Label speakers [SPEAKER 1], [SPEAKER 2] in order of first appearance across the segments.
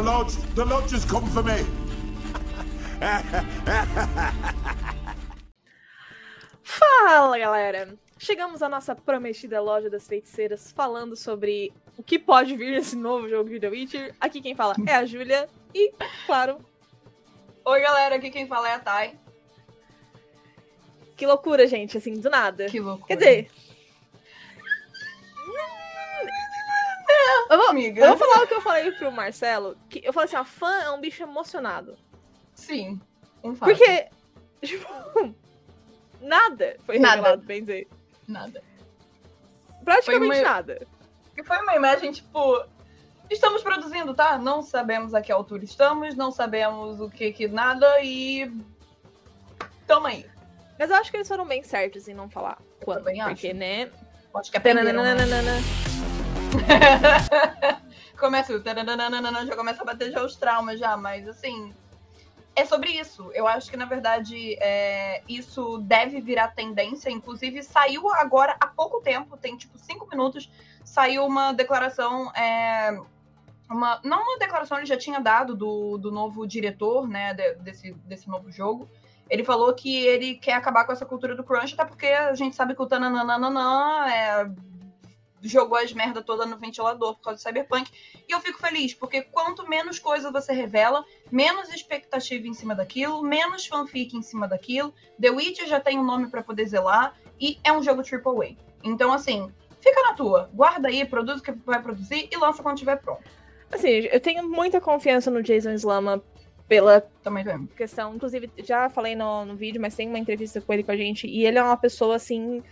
[SPEAKER 1] The lodge, the lodge has come for me.
[SPEAKER 2] Fala, galera! Chegamos à nossa prometida loja das feiticeiras falando sobre o que pode vir nesse novo jogo de The Witcher. Aqui quem fala é a Júlia e, claro,
[SPEAKER 3] Oi, galera, aqui quem fala é a Thay.
[SPEAKER 2] que loucura, gente, assim, do nada.
[SPEAKER 3] Que loucura.
[SPEAKER 2] Quer dizer. Eu vou,
[SPEAKER 3] amiga.
[SPEAKER 2] eu vou falar o que eu falei pro Marcelo. Que eu falei assim, a fã é um bicho emocionado.
[SPEAKER 3] Sim, um fato.
[SPEAKER 2] Porque, tipo, nada foi
[SPEAKER 3] Nada.
[SPEAKER 2] revelado, bem dizer.
[SPEAKER 3] Nada.
[SPEAKER 2] Praticamente
[SPEAKER 3] uma-
[SPEAKER 2] nada.
[SPEAKER 3] E foi uma imagem, tipo... Estamos produzindo, tá? Não sabemos a que altura estamos, não sabemos o que que nada e... Tamo aí.
[SPEAKER 2] Mas eu acho que eles foram bem certos em não falar quando.
[SPEAKER 3] acho.
[SPEAKER 2] Porque, né?
[SPEAKER 3] Acho que aprenderam, né? Começa o já começa a bater já os traumas já, mas assim, é sobre isso. Eu acho que na verdade é, isso deve virar tendência. Inclusive saiu agora há pouco tempo, tem tipo cinco minutos, saiu uma declaração. é, uma, não uma declaração, ele já tinha dado do, do novo diretor, né, de- desse, desse novo jogo. Ele falou que ele quer acabar com essa cultura do crunch, até porque a gente sabe que o tananana é, jogou as merda toda no ventilador por causa do Cyberpunk. E eu fico feliz, porque quanto menos coisa você revela, menos expectativa em cima daquilo, menos fanfic em cima daquilo. The Witcher já tem um nome pra poder zelar e é um jogo AAA. Então, assim, fica na tua. Guarda aí, produz o que vai produzir e lança quando estiver pronto.
[SPEAKER 2] Assim, eu tenho muita confiança no Jason Slama pela
[SPEAKER 3] Também
[SPEAKER 2] questão. Inclusive, já falei no, no vídeo, mas tem uma entrevista com ele com a gente. E ele é uma pessoa, assim,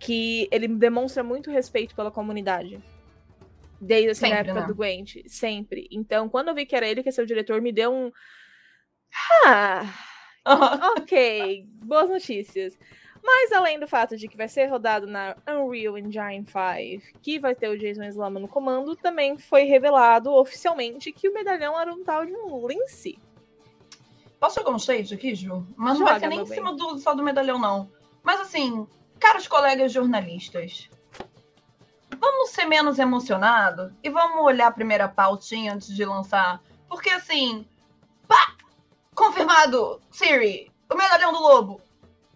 [SPEAKER 2] que ele demonstra muito respeito pela comunidade. Desde assim, na
[SPEAKER 3] Sempre,
[SPEAKER 2] época
[SPEAKER 3] né?
[SPEAKER 2] do Gwent. Sempre. Então, quando eu vi que era ele que ia ser o diretor, me deu um. Ah, ok. Boas notícias. Mas além do fato de que vai ser rodado na Unreal Engine 5, que vai ter o Jason Slama no comando, também foi revelado oficialmente que o medalhão era um tal de um Lince.
[SPEAKER 3] Posso jogar um shade aqui, Ju? Mas não
[SPEAKER 2] Joga,
[SPEAKER 3] vai ser nem em
[SPEAKER 2] bem.
[SPEAKER 3] cima do, só do medalhão, não. Mas assim, caros colegas jornalistas, vamos ser menos emocionados e vamos olhar a primeira pautinha antes de lançar. Porque assim, pá! Confirmado! Siri, o medalhão do lobo.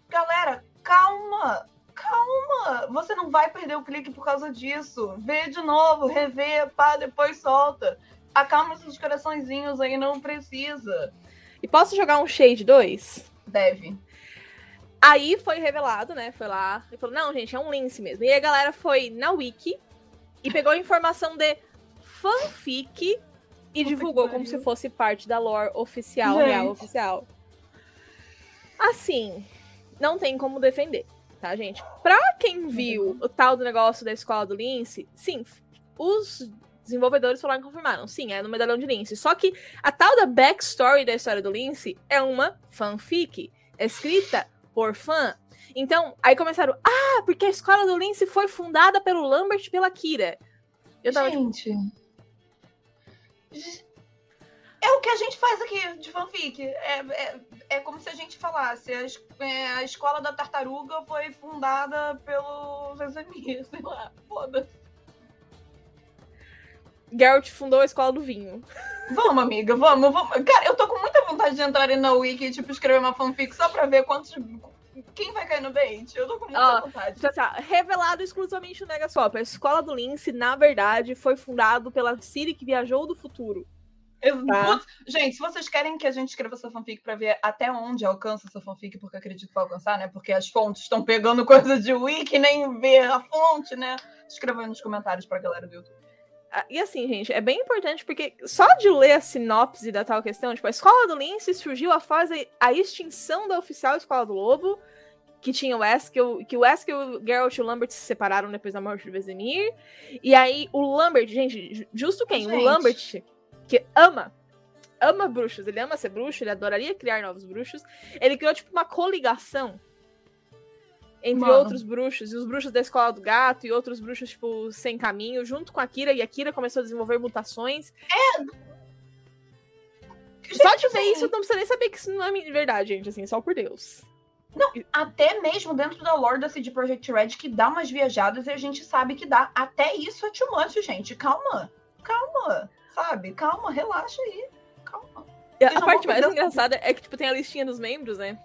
[SPEAKER 3] Galera, calma! Calma! Você não vai perder o clique por causa disso. Vê de novo, revê, pá, depois solta. Acalma esses coraçõezinhos aí, não precisa.
[SPEAKER 2] E posso jogar um Shade 2?
[SPEAKER 3] Deve.
[SPEAKER 2] Aí foi revelado, né? Foi lá e falou: não, gente, é um Lince mesmo. E a galera foi na Wiki e pegou a informação de fanfic e divulgou como se fosse parte da lore oficial,
[SPEAKER 3] Gente.
[SPEAKER 2] real oficial. Assim, não tem como defender, tá, gente? Pra quem viu o tal do negócio da escola do Lince, sim, os desenvolvedores falaram e confirmaram. Sim, é no medalhão de Lince. Só que a tal da backstory da história do Lince é uma fanfic escrita por fã. Então, aí começaram, ah, porque a escola do Lince foi fundada pelo Lambert e pela Kira. Eu tava tipo,
[SPEAKER 3] Gente. É o que a gente faz aqui de fanfic. É, é, é como se a gente falasse: a, é, a escola da tartaruga foi fundada pelo Vesemir, sei lá. Foda-se.
[SPEAKER 2] Geralt fundou a escola do vinho.
[SPEAKER 3] Vamos, amiga, vamos, vamos. Cara, eu tô com vontade de entrar aí na Wiki e, tipo, escrever uma fanfic só pra ver quantos. Quem vai cair no bait? Eu tô com muita
[SPEAKER 2] Ó,
[SPEAKER 3] vontade.
[SPEAKER 2] Então, tá, revelado exclusivamente no Negascope. A escola do Lince, na verdade, foi fundado pela Siri que viajou do futuro.
[SPEAKER 3] Eu-
[SPEAKER 2] Tá.
[SPEAKER 3] Putz, Gente, se vocês querem que a gente escreva essa fanfic pra ver até onde alcança essa fanfic, porque eu acredito que vai alcançar, né? Porque as fontes estão pegando coisa de wiki, nem ver a fonte, né? Escreva aí nos comentários pra galera do YouTube.
[SPEAKER 2] Ah, E assim, gente, é bem importante porque só de ler a sinopse da tal questão, tipo, a escola do Lince surgiu a, a extinção da oficial escola do Lobo, que tinha o Eskel, que o Eskel, o Geralt e o Lambert se separaram depois da morte de Vesemir. E aí o Lambert, gente, ju- justo quem? O
[SPEAKER 3] Gente.
[SPEAKER 2] Lambert, que ama, ama bruxos, ele ama ser bruxo, ele adoraria criar novos bruxos. Ele criou, tipo, uma coligação entre
[SPEAKER 3] Mano.
[SPEAKER 2] outros bruxos, e os bruxos da escola do gato, e outros bruxos, tipo, sem caminho, junto com a Kira, e a Kira começou a desenvolver mutações. Só de ver
[SPEAKER 3] assim,
[SPEAKER 2] isso, não precisa nem saber que isso não é verdade, gente, assim, só por Deus.
[SPEAKER 3] Até mesmo dentro da lore da CD Projekt Red, que dá umas viajadas e a gente sabe que dá. Até isso é too much, gente. Calma. Calma. sabe? Calma, relaxa aí. Calma.
[SPEAKER 2] E A
[SPEAKER 3] Vocês não
[SPEAKER 2] parte mais engraçada é que, tipo, tem a listinha dos membros, né?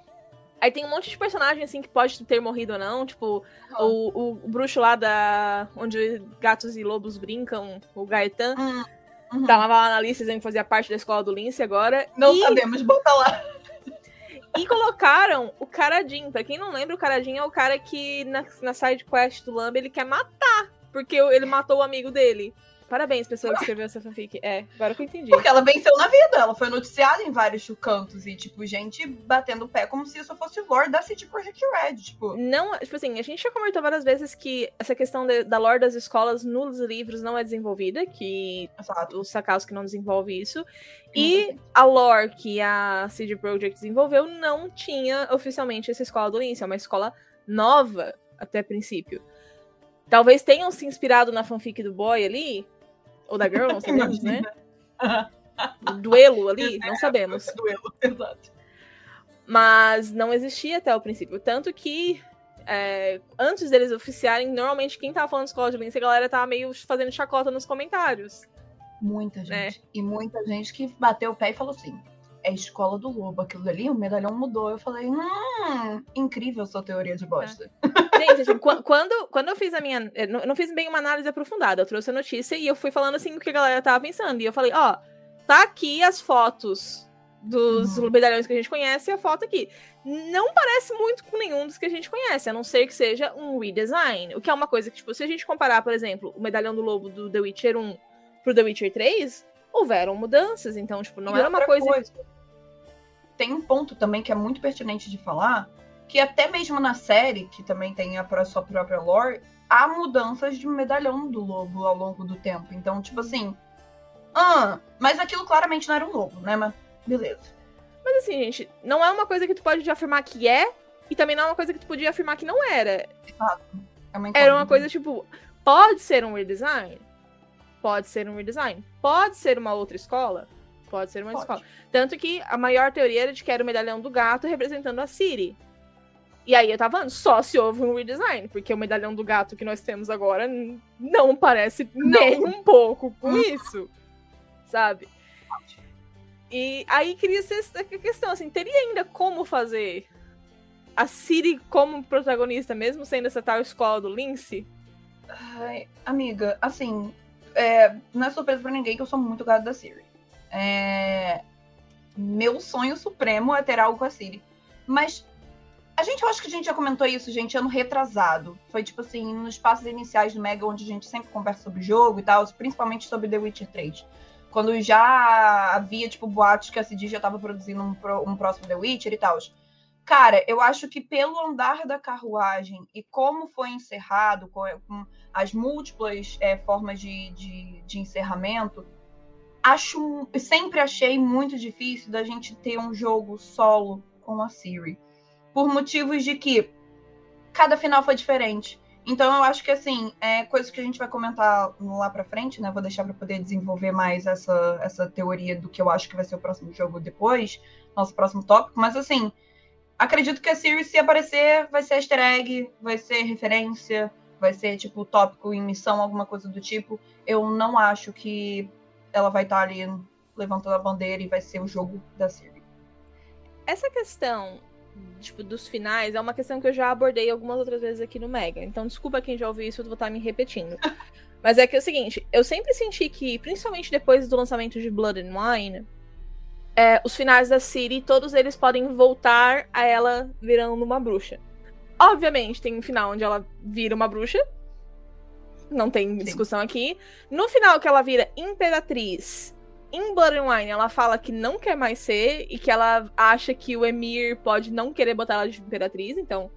[SPEAKER 2] Aí tem um monte de personagem, assim, que pode ter morrido ou não. Tipo,
[SPEAKER 3] Aham.
[SPEAKER 2] o, o, bruxo lá da... Onde gatos e lobos brincam, o Gaetan.
[SPEAKER 3] Hum, uhum.
[SPEAKER 2] Tava lá na lista dizendo que fazia parte da escola do Lince agora.
[SPEAKER 3] Não
[SPEAKER 2] e,
[SPEAKER 3] sabemos, bota lá.
[SPEAKER 2] e colocaram o Caradin. Pra quem não lembra, o Caradin é o cara que na, na side quest do Lamb ele quer matar. Porque ele matou o amigo dele. Parabéns, pessoa que escreveu essa fanfic. É, agora que eu entendi.
[SPEAKER 3] Porque ela venceu na vida, ela foi noticiada em vários cantos e, tipo, gente batendo o pé como se isso fosse lore da City Project Red, tipo.
[SPEAKER 2] Não, tipo assim, a gente já comentou várias vezes que essa questão de- da lore das escolas nos livros não é desenvolvida, que
[SPEAKER 3] Exato.
[SPEAKER 2] o Sakauski não desenvolve isso. E a lore que a CD Projekt desenvolveu não tinha oficialmente essa escola do Lince, é uma escola nova até princípio. Talvez tenham se inspirado na fanfic do boy ali, ou da girl, não sabemos, né? Duelo ali, não sabemos.
[SPEAKER 3] Duelo, exato.
[SPEAKER 2] Mas não existia até o princípio. Tanto que, é, antes deles oficiarem, normalmente quem tava falando de escola de Lince, a galera tava meio fazendo chacota nos comentários.
[SPEAKER 3] Muita
[SPEAKER 2] Né?
[SPEAKER 3] gente. E muita gente que bateu o pé e falou assim: é escola do lobo, aquilo ali, o medalhão mudou. Eu falei, hum, incrível sua teoria de bosta.
[SPEAKER 2] Gente, assim, qu- quando, quando eu fiz a minha. Eu não, eu não fiz bem uma análise aprofundada. Eu trouxe a notícia e eu fui falando assim o que a galera tava pensando. E eu falei, ó, tá aqui as fotos dos
[SPEAKER 3] Uhum.
[SPEAKER 2] medalhões que a gente conhece e a foto aqui. Não parece muito com nenhum dos que a gente conhece, a não ser que seja um redesign. O que é uma coisa que, tipo, se a gente comparar, por exemplo, o medalhão do lobo do The Witcher 1 pro The Witcher 3, houveram mudanças. Então, tipo, não
[SPEAKER 3] E
[SPEAKER 2] era uma
[SPEAKER 3] outra
[SPEAKER 2] coisa.
[SPEAKER 3] Tem um ponto também que é muito pertinente de falar, que até mesmo na série, que também tem a sua própria lore, há mudanças de medalhão do lobo ao longo do tempo. Então, tipo assim. Ah, mas aquilo claramente não era um lobo, né? Mas beleza.
[SPEAKER 2] Mas assim, gente, não é uma coisa que tu pode afirmar que é, e também não é uma coisa que tu podia afirmar que não era.
[SPEAKER 3] É uma
[SPEAKER 2] Era uma coisa tipo, pode ser um redesign? Pode ser um redesign. Pode ser uma outra escola? Pode ser uma
[SPEAKER 3] Pode.
[SPEAKER 2] escola. Tanto que a maior teoria era de que era o medalhão do gato representando a Siri. E aí eu tava falando, só se houve um redesign, porque o medalhão do gato que nós temos agora não parece nem um pouco com
[SPEAKER 3] Uhum.
[SPEAKER 2] isso. Sabe? E aí queria ser essa questão, assim, teria ainda como fazer a Siri como protagonista, mesmo sendo essa tal escola do Lince?
[SPEAKER 3] Ai, amiga, assim, é, não é surpresa pra ninguém que eu sou muito gado da Siri. É, meu sonho supremo é ter algo com a Siri. Mas a gente, eu acho que a gente já comentou isso, gente, ano retrasado. Foi tipo assim, nos passos iniciais do Mega, onde a gente sempre conversa sobre o jogo e tal, principalmente sobre The Witcher 3. Quando já havia, tipo, boatos que a CD já tava produzindo um, um próximo The Witcher e tal. Cara, eu acho que pelo andar da carruagem e como foi encerrado, com, com as múltiplas é, formas de, de, de encerramento, acho sempre achei muito difícil da gente ter um jogo solo com a Siri. Por motivos de que cada final foi diferente. Então eu acho que assim, é coisa que a gente vai comentar lá pra frente, né? Vou deixar pra poder desenvolver mais essa, essa teoria do que eu acho que vai ser o próximo jogo depois, nosso próximo tópico, mas assim, acredito que a Siri, se aparecer, vai ser easter egg, vai ser referência, vai ser tipo tópico em missão, alguma coisa do tipo. Eu não acho que ela vai estar ali levantando a bandeira e vai ser o jogo da Siri.
[SPEAKER 2] Essa questão, tipo, dos finais é uma questão que eu já abordei algumas outras vezes aqui no Mega. Então, desculpa quem já ouviu isso, eu vou estar me repetindo. Mas é que é o seguinte, eu sempre senti que, principalmente depois do lançamento de Blood and Wine, é, os finais da Ciri, todos eles podem voltar a ela virando uma bruxa. Obviamente, tem um final onde ela vira uma bruxa. Não tem discussão aqui. No final que ela vira imperatriz em Blood and Wine, ela fala que não quer mais ser e que ela acha que o Emir pode não querer botar ela de imperatriz, então,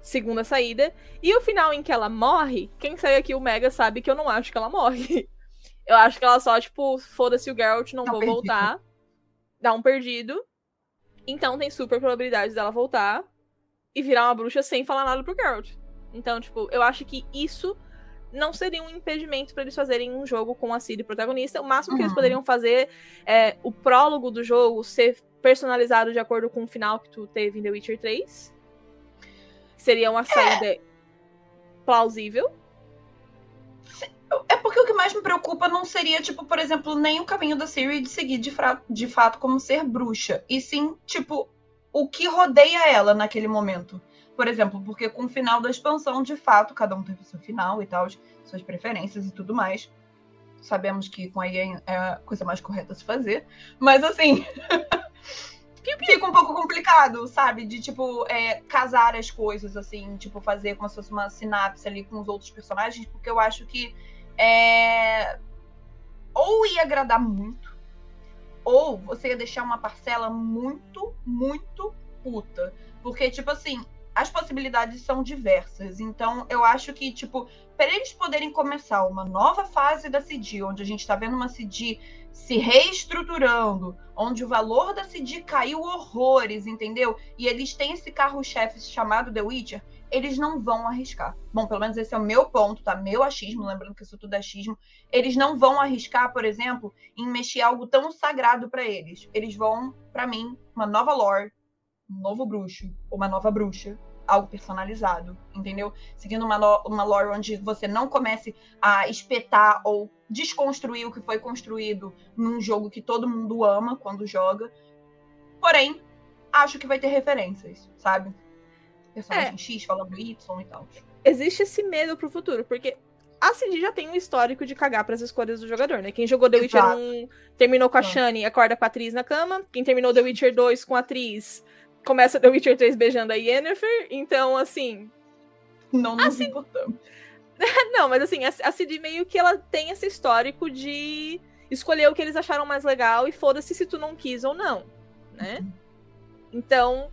[SPEAKER 2] segunda saída. E o final em que ela morre, quem saiu aqui, o Mega, sabe que eu não acho que ela morre. Eu acho que ela só, tipo, foda-se o Geralt, não
[SPEAKER 3] Tá
[SPEAKER 2] vou
[SPEAKER 3] perdido.
[SPEAKER 2] voltar. Dá um perdido. Então tem super probabilidade dela voltar e virar uma bruxa sem falar nada pro Geralt. Então, tipo, eu acho que isso não seria um impedimento pra eles fazerem um jogo com a Ciri protagonista. O máximo que eles
[SPEAKER 3] Uhum.
[SPEAKER 2] poderiam fazer é o prólogo do jogo ser personalizado de acordo com o final que tu teve em The Witcher 3. Seria uma saída plausível.
[SPEAKER 3] É porque o que mais me preocupa não seria, tipo, por exemplo, nem o caminho da Siri de seguir de, de fato como ser bruxa. E sim, tipo, o que rodeia ela naquele momento. Por exemplo, porque com o final da expansão, de fato, cada um teve seu final e tal, suas preferências e tudo mais. Sabemos que com a EA é a coisa mais correta a se fazer. Mas assim. fica um pouco complicado, sabe? De, tipo, é, casar as coisas, assim, tipo, fazer como se fosse uma sinapse ali com os outros personagens, porque eu acho que é... ou ia agradar muito, ou você ia deixar uma parcela muito, muito puta. Porque, tipo assim, as possibilidades são diversas. Então, eu acho que, tipo, para eles poderem começar uma nova fase da CD, onde a gente tá vendo uma CD se reestruturando, onde o valor da CD caiu horrores, entendeu? E eles têm esse carro-chefe chamado The Witcher, eles não vão arriscar. Bom, pelo menos esse é o meu ponto, tá? Meu achismo, lembrando que isso tudo é achismo. Eles não vão arriscar, por exemplo, em mexer algo tão sagrado para eles. Eles vão, para mim, uma nova lore, um novo bruxo, uma nova bruxa, algo personalizado, entendeu? Seguindo uma, uma lore onde você não comece a espetar ou desconstruir o que foi construído num jogo que todo mundo ama quando joga. Porém, acho que vai ter referências, sabe? personagem é. X falando Y e tal.
[SPEAKER 2] Existe esse medo pro futuro, porque a CD já tem um histórico de cagar pras escolhas do jogador, né? Quem jogou The Witcher 1 terminou com a Shani e acorda com a atriz na cama. Quem terminou The Witcher 2 com a atriz começa The Witcher 3 beijando a Yennefer. Então, assim.
[SPEAKER 3] Não nos assim... importamos.
[SPEAKER 2] Não, mas assim, a CD meio que ela tem esse histórico de escolher o que eles acharam mais legal e foda-se se tu não quis ou não, né? Uhum. Então,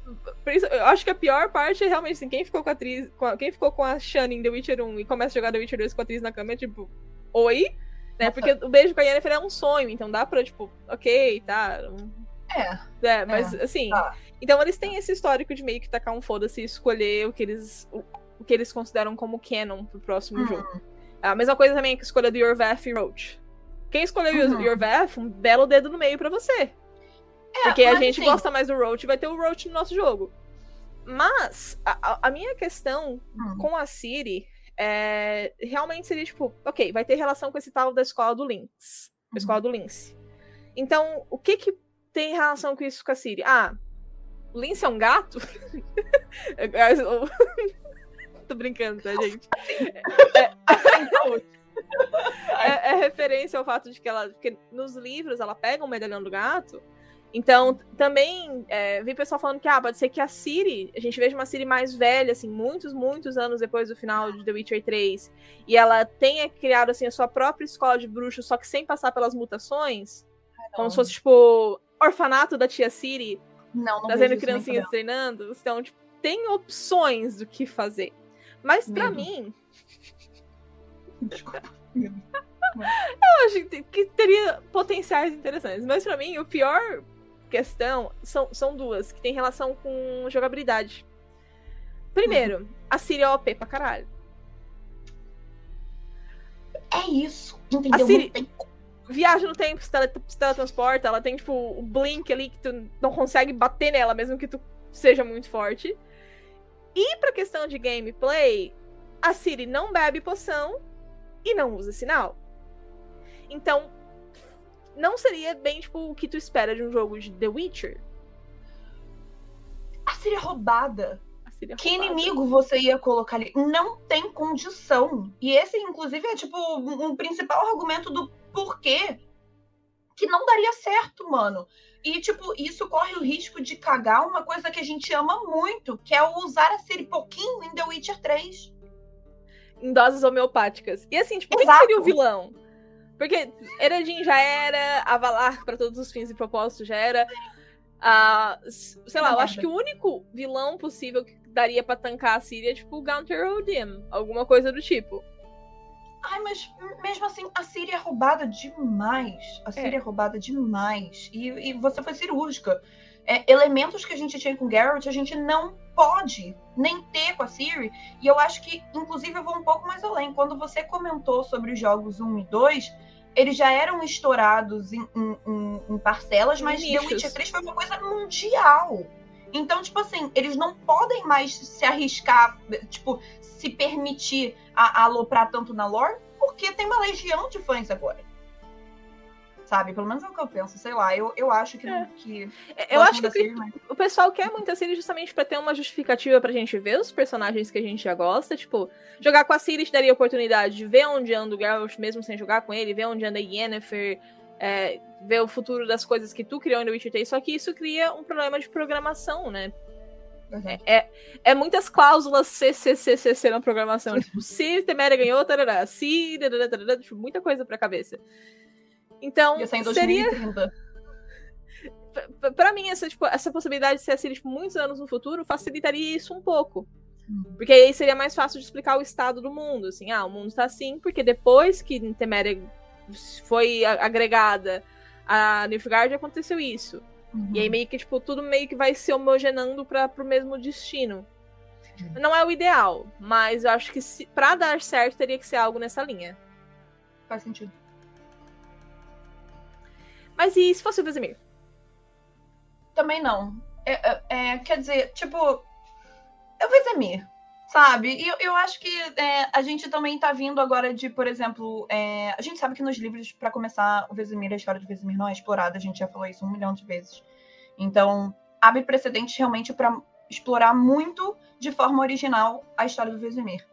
[SPEAKER 2] eu acho que a pior parte é realmente assim, quem ficou com a atriz, quem ficou com a Shani em The Witcher 1 e começa a jogar The Witcher 2 com a atriz na cama é tipo, oi? Né? Porque o beijo com a Yennefer é um sonho, então dá pra, tipo, ok, tá.
[SPEAKER 3] É.
[SPEAKER 2] É, mas é, assim. Tá. Então eles têm esse histórico de meio que tacar um foda-se e escolher o que eles. O, o, que eles consideram como canon pro próximo uhum. jogo. A mesma coisa também que a escolha do Yorvath e Roach. Quem escolheu uhum. Yorvath, um belo dedo no meio para você. É, Porque a gente sim. gosta mais do Roach, vai ter o Roach no nosso jogo. Mas a, a minha questão hum. com a Siri é, realmente seria tipo, ok, vai ter relação com esse tal da escola do Lynx. Uhum. Escola do Lince. Então, o que que tem relação com isso com a Siri? Ah, o Lince é um gato? Tô brincando, tá, gente? É, é, é, é, referência ao fato de que ela. Porque nos livros ela pega o medalhão do gato então, também é, vi pessoal falando que ah, pode ser que a Siri, a gente veja uma Siri mais velha, assim, muitos, muitos anos depois do final de The Witcher 3, e ela tenha criado assim a sua própria escola de bruxos, só que sem passar pelas mutações, como se fosse tipo orfanato da tia Siri,
[SPEAKER 3] não, não
[SPEAKER 2] trazendo criancinhas treinando. Então, tipo, tem opções do que fazer. Mas para mim,
[SPEAKER 3] Desculpa.
[SPEAKER 2] Eu acho que teria potenciais interessantes. Mas para mim, o pior questão são, são duas, que tem relação com jogabilidade. Primeiro, uhum. a Siri é OP pra caralho.
[SPEAKER 3] É isso, entendeu?
[SPEAKER 2] A Siri viaja no tempo, se, tele, se teletransporta, ela tem, tipo, o blink ali que tu não consegue bater nela, mesmo que tu seja muito forte. E pra questão de gameplay, a Siri não bebe poção e não usa sinal. Então, não seria bem, tipo, o que tu espera de um jogo de The Witcher?
[SPEAKER 3] A Síria roubada.
[SPEAKER 2] A Síria
[SPEAKER 3] que roubada. inimigo você ia colocar ali? Não tem condição. E esse, inclusive, é, tipo, um principal argumento do porquê que não daria certo, mano. E, tipo, isso corre o risco de cagar uma coisa que a gente ama muito, que é usar a Siri pouquinho em The Witcher 3.
[SPEAKER 2] Em doses homeopáticas. E assim, tipo, Exato. quem seria o vilão? Porque Eredin já era, Avalar, para todos os fins e propósitos, já era. Sei lá, eu acho que o único vilão possível que daria para tancar a Síria é tipo o Gunter Odim, alguma coisa do tipo.
[SPEAKER 3] Ai, mas mesmo assim, a Síria é roubada demais. A Síria é, é roubada demais. E, e você foi cirúrgica. É, elementos que a gente tinha com Garrett, a gente não pode nem ter com a Siri. E eu acho que, inclusive, eu vou um pouco mais além. Quando você comentou sobre os jogos 1 e 2, eles já eram estourados em, em, em parcelas, mas The Witcher 3 foi uma coisa mundial. Então, tipo assim, eles não podem mais se arriscar, tipo, se permitir a, a aloprar tanto na lore, porque tem uma legião de fãs agora. Sabe? Pelo menos é o que eu penso, sei lá. Eu, eu acho que.
[SPEAKER 2] É.
[SPEAKER 3] que
[SPEAKER 2] Eu acho que
[SPEAKER 3] série, mas...
[SPEAKER 2] o pessoal quer muito a Siri justamente pra ter uma justificativa pra gente ver os personagens que a gente já gosta. Tipo, jogar com a Siri te daria a oportunidade de ver onde anda o Geralt, mesmo sem jogar com ele, ver onde anda a Yennefer, é, ver o futuro das coisas que tu criou The Witcher 3. Só que isso cria um problema de programação, né?
[SPEAKER 3] Verdade.
[SPEAKER 2] É, é muitas cláusulas CCCCC na programação. tipo, se Temeria ganhou, tarará, se, tarará, tarará, tipo, muita coisa pra cabeça. Então, seria,
[SPEAKER 3] 2030.
[SPEAKER 2] P- pra mim, essa, tipo, essa possibilidade de ser a Siri tipo, muitos anos no futuro facilitaria isso um pouco.
[SPEAKER 3] Uhum.
[SPEAKER 2] Porque aí seria mais fácil de explicar o estado do mundo. Assim, ah, o mundo tá assim, porque depois que Temeria foi agregada a Nilfgaard, aconteceu isso.
[SPEAKER 3] Uhum.
[SPEAKER 2] E aí meio que, tipo, tudo meio que vai se homogenando para pro mesmo destino.
[SPEAKER 3] Uhum.
[SPEAKER 2] Não é o ideal, mas eu acho que se, pra dar certo teria que ser algo nessa linha.
[SPEAKER 3] Faz sentido.
[SPEAKER 2] Mas e se fosse o Vesemir?
[SPEAKER 3] Também não. É, é- é, quer dizer, tipo, eu vou Zemir, sabe? E eu, eu acho que é, a gente também tá vindo agora de, por exemplo, é, a gente sabe que nos livros, pra começar, o Vesemir, a história do Vesemir não é explorada, a gente já falou isso um milhão de vezes. Então, abre precedentes realmente pra explorar muito de forma original a história do Vesemir.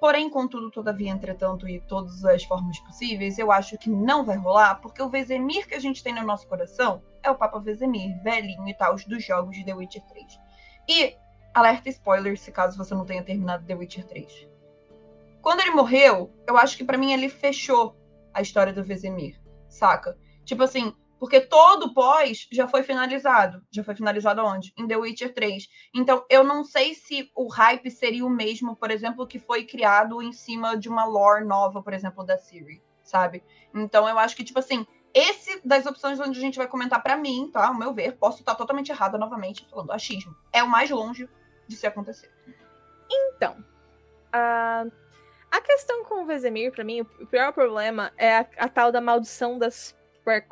[SPEAKER 3] Porém, contudo, todavia, entretanto, e todas as formas possíveis, eu acho que não vai rolar, porque o Vesemir que a gente tem no nosso coração é o Papa Vesemir, velhinho e tal, dos jogos de The Witcher 3. E, alerta spoiler, se caso você não tenha terminado The Witcher 3. Quando ele morreu, eu acho que pra mim ele fechou a história do Vesemir, saca? Tipo assim, porque todo o pós já foi finalizado. Já foi finalizado onde? Em The Witcher 3. Então, eu não sei se o hype seria o mesmo, por exemplo, que foi criado em cima de uma lore nova, por exemplo, da Siri, sabe? Então, eu acho que, tipo assim, esse das opções onde a gente vai comentar pra mim, tá? Ao meu ver, posso estar totalmente errada novamente, falando achismo. É o mais longe de se acontecer.
[SPEAKER 2] Então, a, a questão com o Vesemir, pra mim, o pior problema é a, a tal da maldição das pre-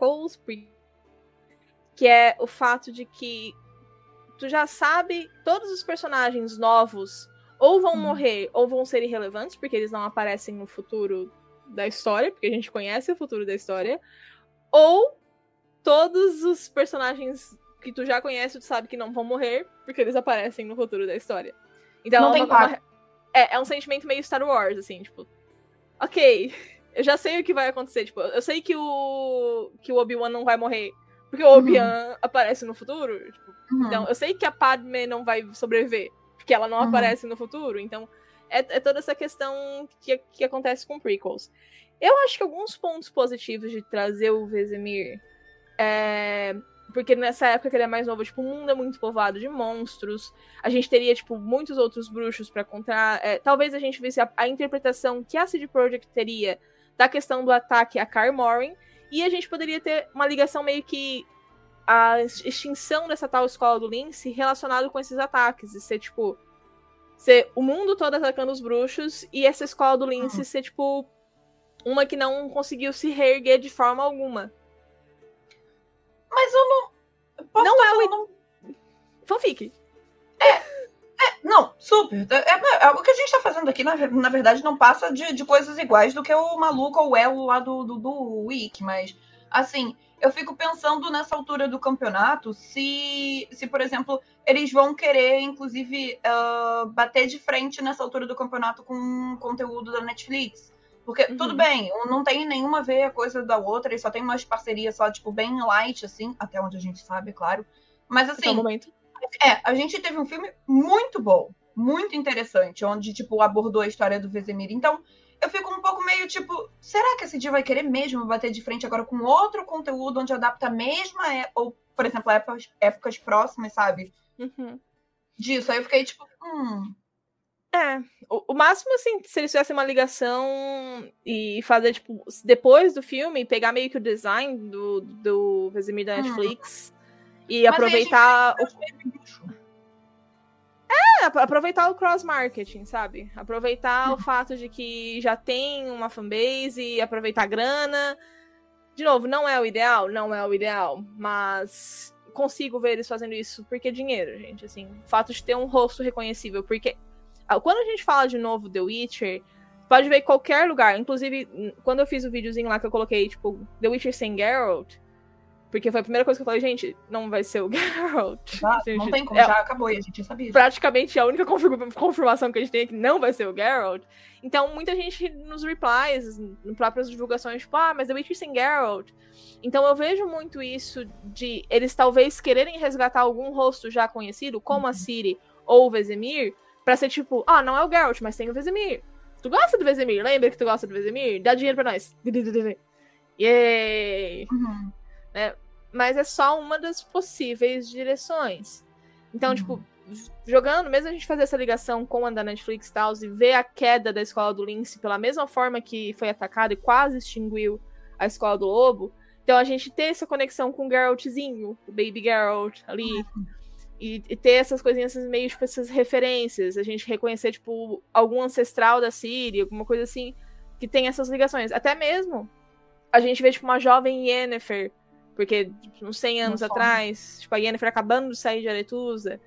[SPEAKER 2] que é o fato de que tu já sabe todos os personagens novos ou vão
[SPEAKER 3] Hum.
[SPEAKER 2] morrer ou vão ser irrelevantes, porque eles não aparecem no futuro da história, porque a gente conhece o futuro da história, ou todos os personagens que tu já conhece, tu sabe que não vão morrer, porque eles aparecem no futuro da história. Então
[SPEAKER 3] Não
[SPEAKER 2] é
[SPEAKER 3] tem
[SPEAKER 2] uma- uma- é, é um sentimento meio Star Wars, assim, tipo. Ok, eu já sei o que vai acontecer. Tipo, eu sei que o. que o Obi-Wan não vai morrer. Porque o Obi-Wan aparece no futuro. tipo,
[SPEAKER 3] Uhum.
[SPEAKER 2] então, eu sei que a Padme não vai sobreviver. Porque ela não
[SPEAKER 3] Uhum.
[SPEAKER 2] aparece no futuro. Então, é, é toda essa questão que, que acontece com prequels. Eu acho que alguns pontos positivos de trazer o Vesemir. É, porque nessa época que ele é mais novo, tipo, o mundo é muito povoado de monstros. A gente teria, tipo, muitos outros bruxos pra contar. É, talvez a gente visse a, a interpretação que a CD Projekt teria da questão do ataque a Kaer Morhen. E a gente poderia ter uma ligação meio que a extinção dessa tal escola do Lince relacionado com esses ataques. E ser, tipo. Ser o mundo todo atacando os bruxos e essa escola do Lince ser, tipo. Uma que não conseguiu se reerguer de forma alguma.
[SPEAKER 3] Mas eu não. Posso
[SPEAKER 2] Não é o-
[SPEAKER 3] falando-
[SPEAKER 2] Fanfic.
[SPEAKER 3] Não, super. É, é- é- o que a gente tá fazendo aqui, na, na verdade, não passa de, de coisas iguais do que o maluco ou o elo lá do, do, do Wiki, mas, assim, eu fico pensando nessa altura do campeonato se, se por exemplo, eles vão querer, inclusive, ah, bater de frente nessa altura do campeonato com conteúdo da Netflix. Porque,
[SPEAKER 2] Uhum.
[SPEAKER 3] tudo bem, não tem nenhuma a ver a coisa da outra, eles só tem umas parcerias só, tipo, bem light, assim, até onde a gente sabe, é claro. Mas,
[SPEAKER 2] Até o
[SPEAKER 3] assim,
[SPEAKER 2] momento.
[SPEAKER 3] é, a gente teve um filme muito bom, muito interessante, onde, tipo, abordou a história do Vesemir. Então, eu fico um pouco meio, tipo, será que esse dia vai querer mesmo bater de frente agora com outro conteúdo onde adapta a mesma, é- ou, por exemplo, épocas, épocas próximas, sabe?
[SPEAKER 2] Uhum.
[SPEAKER 3] Disso. Aí eu fiquei, tipo, hum,
[SPEAKER 2] É, o, o máximo, assim, se eles fizessem uma ligação e fazer, tipo, depois do filme, pegar meio que o design do, do Vesemir da
[SPEAKER 3] Hum.
[SPEAKER 2] Netflix e
[SPEAKER 3] Mas
[SPEAKER 2] aproveitar o, é, apro- aproveitar o cross-marketing, sabe? Aproveitar o fato de que já tem uma fanbase e aproveitar a grana. De novo, não é o ideal? Não é o ideal, mas consigo ver eles fazendo isso porque é dinheiro, gente, assim. O fato de ter um rosto reconhecível, porque ah, quando a gente fala de novo The Witcher, pode ver em qualquer lugar. Inclusive, quando eu fiz o videozinho lá que eu coloquei, tipo, The Witcher sem Geralt, porque foi a primeira coisa que eu falei, gente, não vai ser o Geralt.
[SPEAKER 3] Ah,
[SPEAKER 2] gente,
[SPEAKER 3] não tem como,
[SPEAKER 2] é
[SPEAKER 3] já acabou a gente já sabia.
[SPEAKER 2] praticamente a única confirma- confirmação que a gente tem é que não vai ser o Geralt. Então, muita gente nos replies, nas próprias divulgações, tipo, ah, mas The Witcher sem Geralt. Então, eu vejo muito isso de eles talvez quererem resgatar algum rosto já conhecido, como a Ciri ou o Vesemir, pra ser tipo, ah, não é o Geralt, mas tem o Vesemir. Tu gosta do Vesemir? Lembra que tu gosta do Vesemir? Dá dinheiro pra nós. Yay!
[SPEAKER 3] Uhum.
[SPEAKER 2] mas é só uma das possíveis direções. Então,
[SPEAKER 3] Uhum.
[SPEAKER 2] tipo, jogando, mesmo a gente fazer essa ligação com a da Netflix e tal, e ver a queda da escola do Lince pela mesma forma que foi atacada e quase extinguiu a escola do Lobo, então a gente ter essa conexão com o Geraltzinho, o Baby Geralt ali, e, e ter essas coisinhas meio, tipo, essas referências, a gente reconhecer, tipo, algum ancestral da Síria, alguma coisa assim, que tem essas ligações. Até mesmo a gente vê, tipo, uma jovem Yennefer, porque tipo, uns 100 anos
[SPEAKER 3] Nossa.
[SPEAKER 2] atrás, tipo, a Yennefer acabando de sair de Aretusa.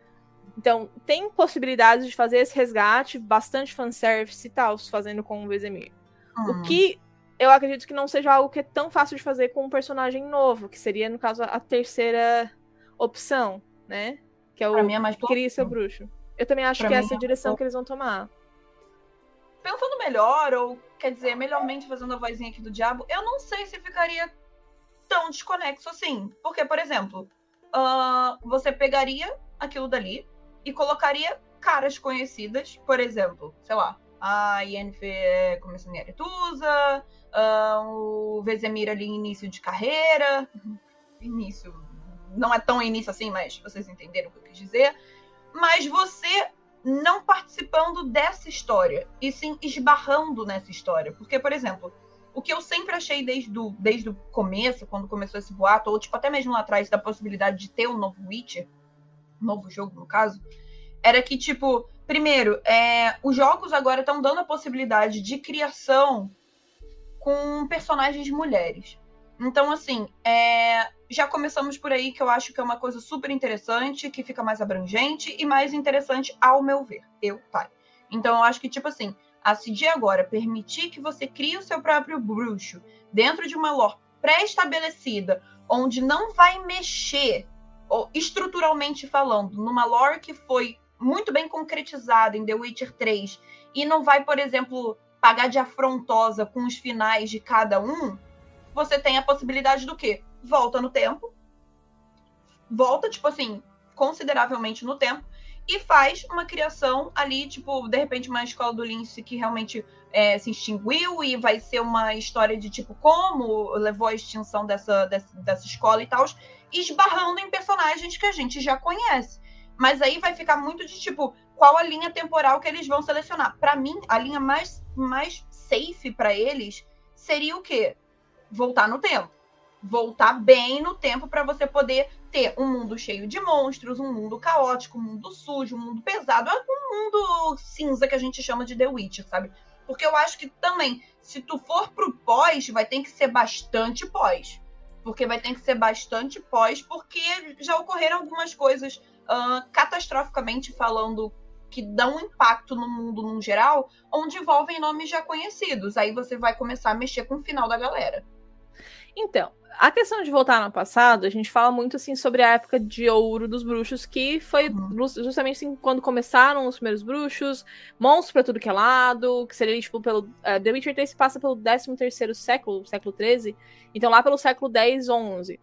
[SPEAKER 2] Então, tem possibilidades de fazer esse resgate, bastante fanservice e tal, fazendo com o Vesemir.
[SPEAKER 3] Uhum.
[SPEAKER 2] O que eu acredito que não seja algo que é tão fácil de fazer com um personagem novo, que seria, no caso, a terceira opção, né? Que é o
[SPEAKER 3] mim é mais
[SPEAKER 2] Cria seu bruxo. Eu também acho
[SPEAKER 3] Pra
[SPEAKER 2] que
[SPEAKER 3] mim
[SPEAKER 2] essa é a
[SPEAKER 3] é
[SPEAKER 2] direção que eles vão tomar.
[SPEAKER 3] Pensando melhor, ou quer dizer, melhormente fazendo a vozinha aqui do diabo, eu não sei se ficaria tão desconexo assim. Porque, por exemplo, ah, você pegaria aquilo dali e colocaria caras conhecidas, por exemplo, sei lá, a Yennefer começando em Aretusa, ah, o Vesemir ali início de carreira, início, não é tão início assim, mas vocês entenderam o que eu quis dizer. Mas você não participando dessa história, e sim esbarrando nessa história. Porque, por exemplo, o que eu sempre achei desde o, desde o começo, quando começou esse boato, ou tipo, até mesmo lá atrás, da possibilidade de ter um novo Witcher, um novo jogo, no caso, era que, tipo, primeiro, é, os jogos agora estão dando a possibilidade de criação com personagens mulheres. Então, assim, é, já começamos por aí, que eu acho que é uma coisa super interessante, que fica mais abrangente e mais interessante ao meu ver. Eu, tá. Então, eu acho que, tipo assim, a CD agora permitir que você crie o seu próprio bruxo dentro de uma lore pré-estabelecida, onde não vai mexer, estruturalmente falando, numa lore que foi muito bem concretizada em The Witcher 3 e não vai, por exemplo, pagar de afrontosa com os finais de cada um, você tem a possibilidade do quê? Volta no tempo. Volta, tipo assim, consideravelmente no tempo. E faz uma criação ali, tipo, de repente, uma escola do Lince que realmente é, se extinguiu e vai ser uma história de tipo como levou à extinção dessa, dessa, dessa escola e tal, esbarrando em personagens que a gente já conhece. Mas aí vai ficar muito de tipo, qual a linha temporal que eles vão selecionar. Para mim, a linha mais, mais safe para eles seria o quê? Voltar no tempo. Voltar bem no tempo para você poder ter um mundo cheio de monstros, um mundo caótico, um mundo sujo, um mundo pesado, um mundo cinza que a gente chama de The Witcher, sabe? Porque eu acho que também, se tu for pro pós, vai ter que ser bastante pós. Porque vai ter que ser bastante pós, porque já ocorreram algumas coisas uh, catastroficamente falando que dão impacto no mundo num geral, onde envolvem nomes já conhecidos. Aí você vai começar a mexer com o final da galera.
[SPEAKER 2] Então, a questão de voltar no passado, a gente fala muito assim sobre a época de ouro dos bruxos, que foi
[SPEAKER 3] Uhum.
[SPEAKER 2] justamente assim, quando começaram os primeiros bruxos, monstros pra tudo que é lado, que seria tipo pelo. Uh, The Witcher 3 passa pelo 13 século, século 13, então lá pelo século 10, 11.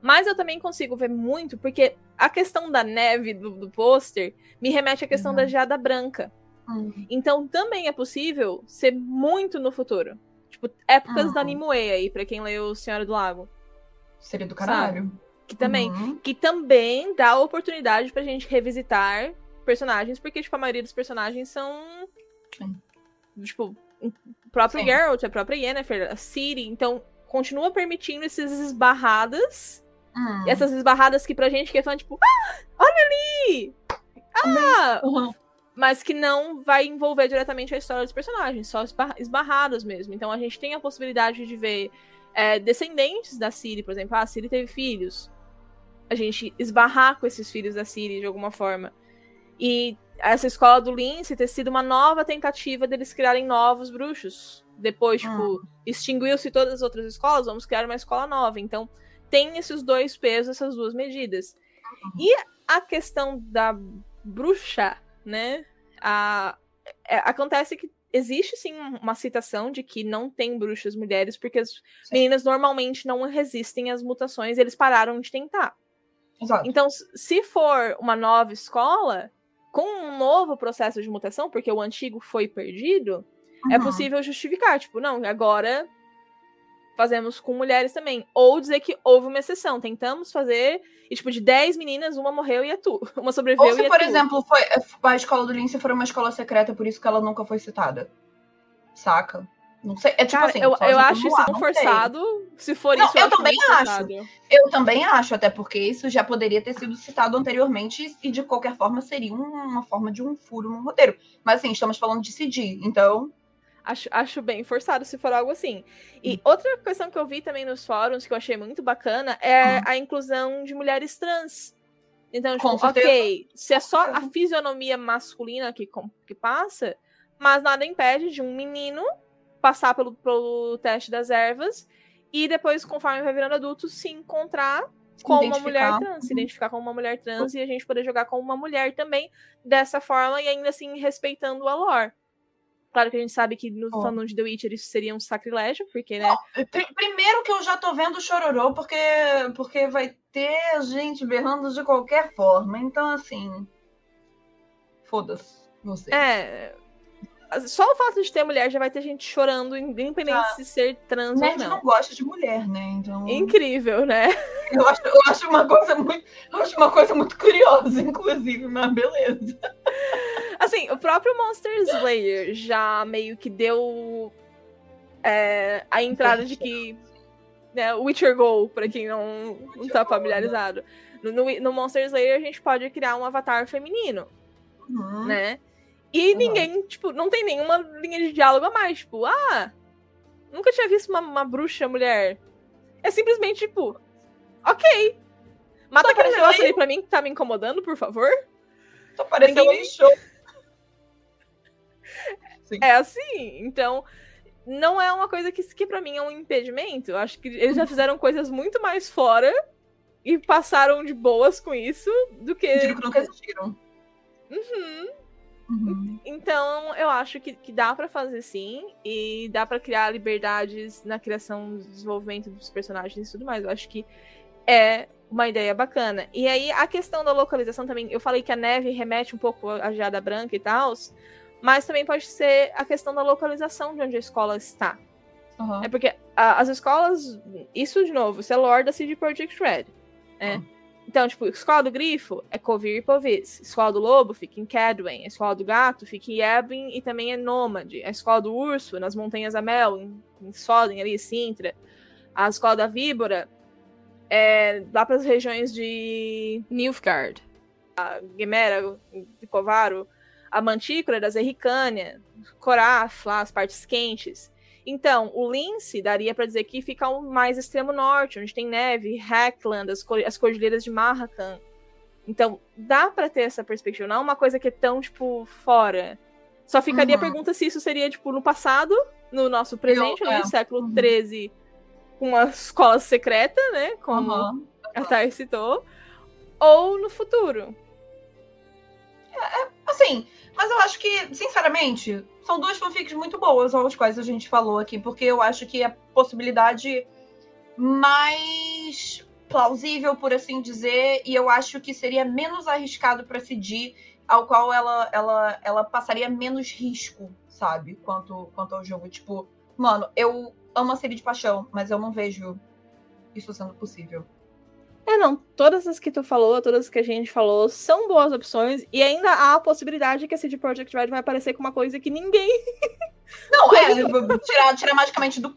[SPEAKER 2] Mas eu também consigo ver muito, porque a questão da neve do, do pôster me remete à questão
[SPEAKER 3] Uhum.
[SPEAKER 2] da geada branca.
[SPEAKER 3] Hum.
[SPEAKER 2] Então também é possível ser muito no futuro. Tipo, épocas
[SPEAKER 3] Uhum.
[SPEAKER 2] da Nimue aí, pra quem leu Senhora do Lago.
[SPEAKER 3] Seria do caralho.
[SPEAKER 2] Que também,
[SPEAKER 3] Uhum.
[SPEAKER 2] que também dá a oportunidade pra gente revisitar personagens, porque, tipo, a maioria dos personagens são.
[SPEAKER 3] Sim.
[SPEAKER 2] Tipo, o próprio
[SPEAKER 3] Sim.
[SPEAKER 2] Geralt, a própria Yennefer, a Ciri. Então, continua permitindo esses esbarradas.
[SPEAKER 3] Hum.
[SPEAKER 2] Essas esbarradas que pra gente que é fã, tipo, ah, olha ali! Ah!
[SPEAKER 3] Uhum.
[SPEAKER 2] Mas que não vai envolver diretamente a história dos personagens, só esbar- esbarradas mesmo. Então a gente tem a possibilidade de ver é, descendentes da Ciri, por exemplo. Ah, a Ciri teve filhos. A gente esbarrar com esses filhos da Ciri de alguma forma. E essa escola do Lince ter sido uma nova tentativa deles criarem novos bruxos. Depois, tipo, extinguiu-se todas as outras escolas, vamos criar uma escola nova. Então, tem esses dois pesos, essas duas medidas. E a questão da bruxa, né? A, é, acontece que existe sim uma citação de que não tem bruxas mulheres, porque as sim. meninas normalmente não resistem às mutações, eles pararam de tentar.
[SPEAKER 3] Exato.
[SPEAKER 2] Então, se for uma nova escola, com um novo processo de mutação, porque o antigo foi perdido, é
[SPEAKER 3] Uhum.
[SPEAKER 2] possível justificar, tipo, não, agora fazemos com mulheres também. Ou dizer que houve uma exceção. Tentamos fazer, e tipo, de 10 meninas, uma morreu e é tu. Uma sobreviveu
[SPEAKER 3] Ou se,
[SPEAKER 2] e é
[SPEAKER 3] por
[SPEAKER 2] tu.
[SPEAKER 3] exemplo, foi, a escola do Lince for uma escola secreta, por isso que ela nunca foi citada. Saca? Não sei. É tipo
[SPEAKER 2] Cara,
[SPEAKER 3] assim,
[SPEAKER 2] eu, eu acho isso tão forçado. Se for
[SPEAKER 3] Não,
[SPEAKER 2] isso,
[SPEAKER 3] eu
[SPEAKER 2] acho
[SPEAKER 3] também acho. Eu também acho, até porque isso já poderia ter sido citado anteriormente e de qualquer forma seria um- uma forma de um furo no roteiro. Mas assim, estamos falando de CG, então.
[SPEAKER 2] Acho, acho bem forçado se for algo assim. E outra questão que eu vi também nos fóruns, que eu achei muito bacana, é
[SPEAKER 3] Hum.
[SPEAKER 2] a inclusão de mulheres trans. Então,
[SPEAKER 3] Com
[SPEAKER 2] tipo, ok, se é só a fisionomia masculina que, com- que passa, mas nada impede de um menino passar pelo, pelo teste das ervas e depois, conforme vai virando adulto, se encontrar
[SPEAKER 3] se
[SPEAKER 2] com uma mulher trans, se identificar como uma mulher trans e a gente poder jogar como uma mulher também dessa forma e ainda assim respeitando a lore. Claro que a gente sabe que no
[SPEAKER 3] Ó.
[SPEAKER 2] fandom de The Witcher isso seria um sacrilégio, porque, né?
[SPEAKER 3] Pri- Primeiro que eu já tô vendo o chororô, porque, porque vai ter gente berrando de qualquer forma. Então, assim. Foda-se. Você.
[SPEAKER 2] É. Só o fato de ter mulher já vai ter gente chorando, independente de ser trans ou não.
[SPEAKER 3] não gosta de mulher, né? Então.
[SPEAKER 2] Incrível, né?
[SPEAKER 3] Eu acho, eu acho uma coisa muito. Eu acho uma coisa muito curiosa, inclusive, mas beleza.
[SPEAKER 2] Assim, o próprio Monster Slayer já meio que deu é, a entrada de que. Né, Witcher Go, pra quem não, não tá familiarizado. No, no, no Monster Slayer a gente pode criar um avatar feminino,
[SPEAKER 3] Uhum.
[SPEAKER 2] né? E
[SPEAKER 3] Uhum.
[SPEAKER 2] ninguém, tipo, não tem nenhuma linha de diálogo a mais. Tipo, ah, nunca tinha visto uma, uma bruxa mulher. É simplesmente, tipo, ok. Mata
[SPEAKER 3] Só
[SPEAKER 2] aquele negócio
[SPEAKER 3] aí.
[SPEAKER 2] ali pra mim que tá me incomodando, por favor.
[SPEAKER 3] Só pareceu
[SPEAKER 2] Ninguém-
[SPEAKER 3] aí show.
[SPEAKER 2] É assim, então não é uma coisa que, que para mim é um impedimento. Eu acho que eles já fizeram coisas muito mais fora e passaram de boas com isso do que.
[SPEAKER 3] Digo que nunca existiram.
[SPEAKER 2] Uhum.
[SPEAKER 3] Uhum.
[SPEAKER 2] Então eu acho que, que dá pra fazer sim e dá pra criar liberdades na criação, desenvolvimento dos personagens e tudo mais. Eu acho que é uma ideia bacana. E aí a questão da localização também, eu falei que a neve remete um pouco à geada branca e tal, mas também pode ser a questão da localização de onde a escola está.
[SPEAKER 3] Uhum.
[SPEAKER 2] É porque a- as escolas. Isso, de novo, isso é lore da CD Projekt Red. né?
[SPEAKER 3] Hum.
[SPEAKER 2] Então, tipo, escola do grifo é Covir e Povis. Escola do lobo fica em Cadwen. A escola do gato fica em Yebin e também é Nômade. A escola do urso, nas Montanhas Amel, em, em Soden, ali, Sintra. A escola da víbora é lá para as regiões de Nilfgaard. A Gemera, de Covaro. A Mantícora da Zerricânia. Coraf, lá, as partes quentes. Então, o Lince daria pra dizer que fica ao mais extremo norte, onde tem neve, Heckland, as, as cordilheiras de Marrakan. Então, dá pra ter essa perspectiva, não é uma coisa que é tão, tipo, fora. Só ficaria a
[SPEAKER 3] Uhum.
[SPEAKER 2] pergunta se isso seria, tipo, no passado, no nosso presente,
[SPEAKER 3] Eu-
[SPEAKER 2] no
[SPEAKER 3] é.
[SPEAKER 2] século
[SPEAKER 3] Uhum.
[SPEAKER 2] XIII, com uma escola secreta, né? Como
[SPEAKER 3] Uhum.
[SPEAKER 2] a Thay citou, ou no futuro.
[SPEAKER 3] Assim, mas eu acho que, sinceramente, são duas fanfics muito boas, as quais a gente falou aqui, porque eu acho que a possibilidade mais plausível, por assim dizer, e eu acho que seria menos arriscado pra CD, ao qual ela, ela, ela passaria menos risco, sabe? Quanto, quanto ao jogo. Tipo, mano, eu amo a série de paixão, mas eu não vejo isso sendo possível.
[SPEAKER 2] É, não. Todas as que tu falou, todas as que a gente falou, são boas opções. E ainda há a possibilidade que a CD Projekt Red vai aparecer com uma coisa que ninguém.
[SPEAKER 3] Não, é, tirar, tirar magicamente do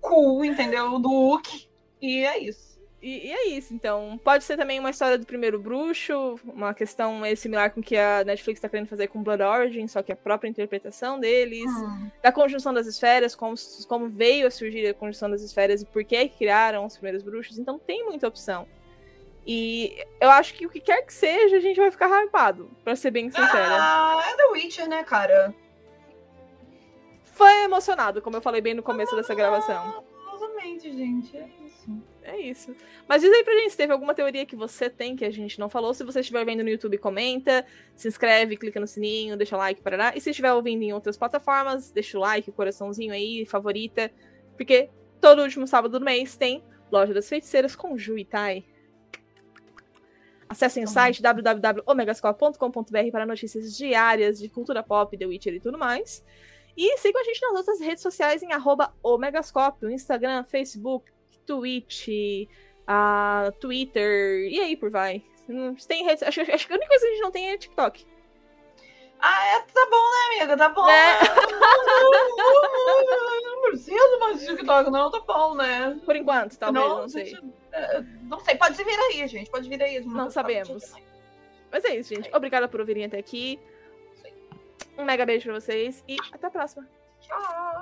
[SPEAKER 3] cu, entendeu? Do Hulk. E é isso.
[SPEAKER 2] E, e é isso. Então, pode ser também uma história do primeiro bruxo, uma questão meio similar com o que a Netflix tá querendo fazer com Blood Origin, só que a própria interpretação deles.
[SPEAKER 3] Hum.
[SPEAKER 2] Da conjunção das esferas, como, como veio a surgir a conjunção das esferas e por que criaram os primeiros bruxos. Então, tem muita opção. E eu acho que o que quer que seja, a gente vai ficar hypado, pra ser bem sincera.
[SPEAKER 3] Ah, é The Witcher, né, cara?
[SPEAKER 2] Foi emocionado, como eu falei bem no começo dessa gravação.
[SPEAKER 3] Exatamente, gente. É isso.
[SPEAKER 2] É isso. Mas diz aí pra gente se teve alguma teoria que você tem que a gente não falou. Se você estiver vendo no YouTube, comenta, se inscreve, clica no sininho, deixa like, parará. E se estiver ouvindo em outras plataformas, deixa o like, o coraçãozinho aí, favorita. Porque todo último sábado do mês tem Loja das Feiticeiras com Ju e Tai. Acessem o site www.omegascope.com.br para notícias diárias de cultura pop, The Witcher e tudo mais. E sigam a gente nas outras redes sociais em arroba Omegascope, Instagram, Facebook, Twitch, uh, Twitter, e aí por vai. Tem redes, acho, acho que a única coisa que a gente não tem é TikTok.
[SPEAKER 3] Ah, é, tá bom, né, amiga? Tá bom.
[SPEAKER 2] É.
[SPEAKER 3] Não preciso mais de TikTok, não, tá bom, né?
[SPEAKER 2] Por enquanto, talvez, não,
[SPEAKER 3] Não,
[SPEAKER 2] sei.
[SPEAKER 3] gente, é, não sei, pode vir aí, gente. Pode vir aí.
[SPEAKER 2] Não
[SPEAKER 3] tá
[SPEAKER 2] sabemos. Mas é isso, gente. Obrigada por ouvirem até aqui. Um mega beijo pra vocês e até a próxima.
[SPEAKER 3] Tchau.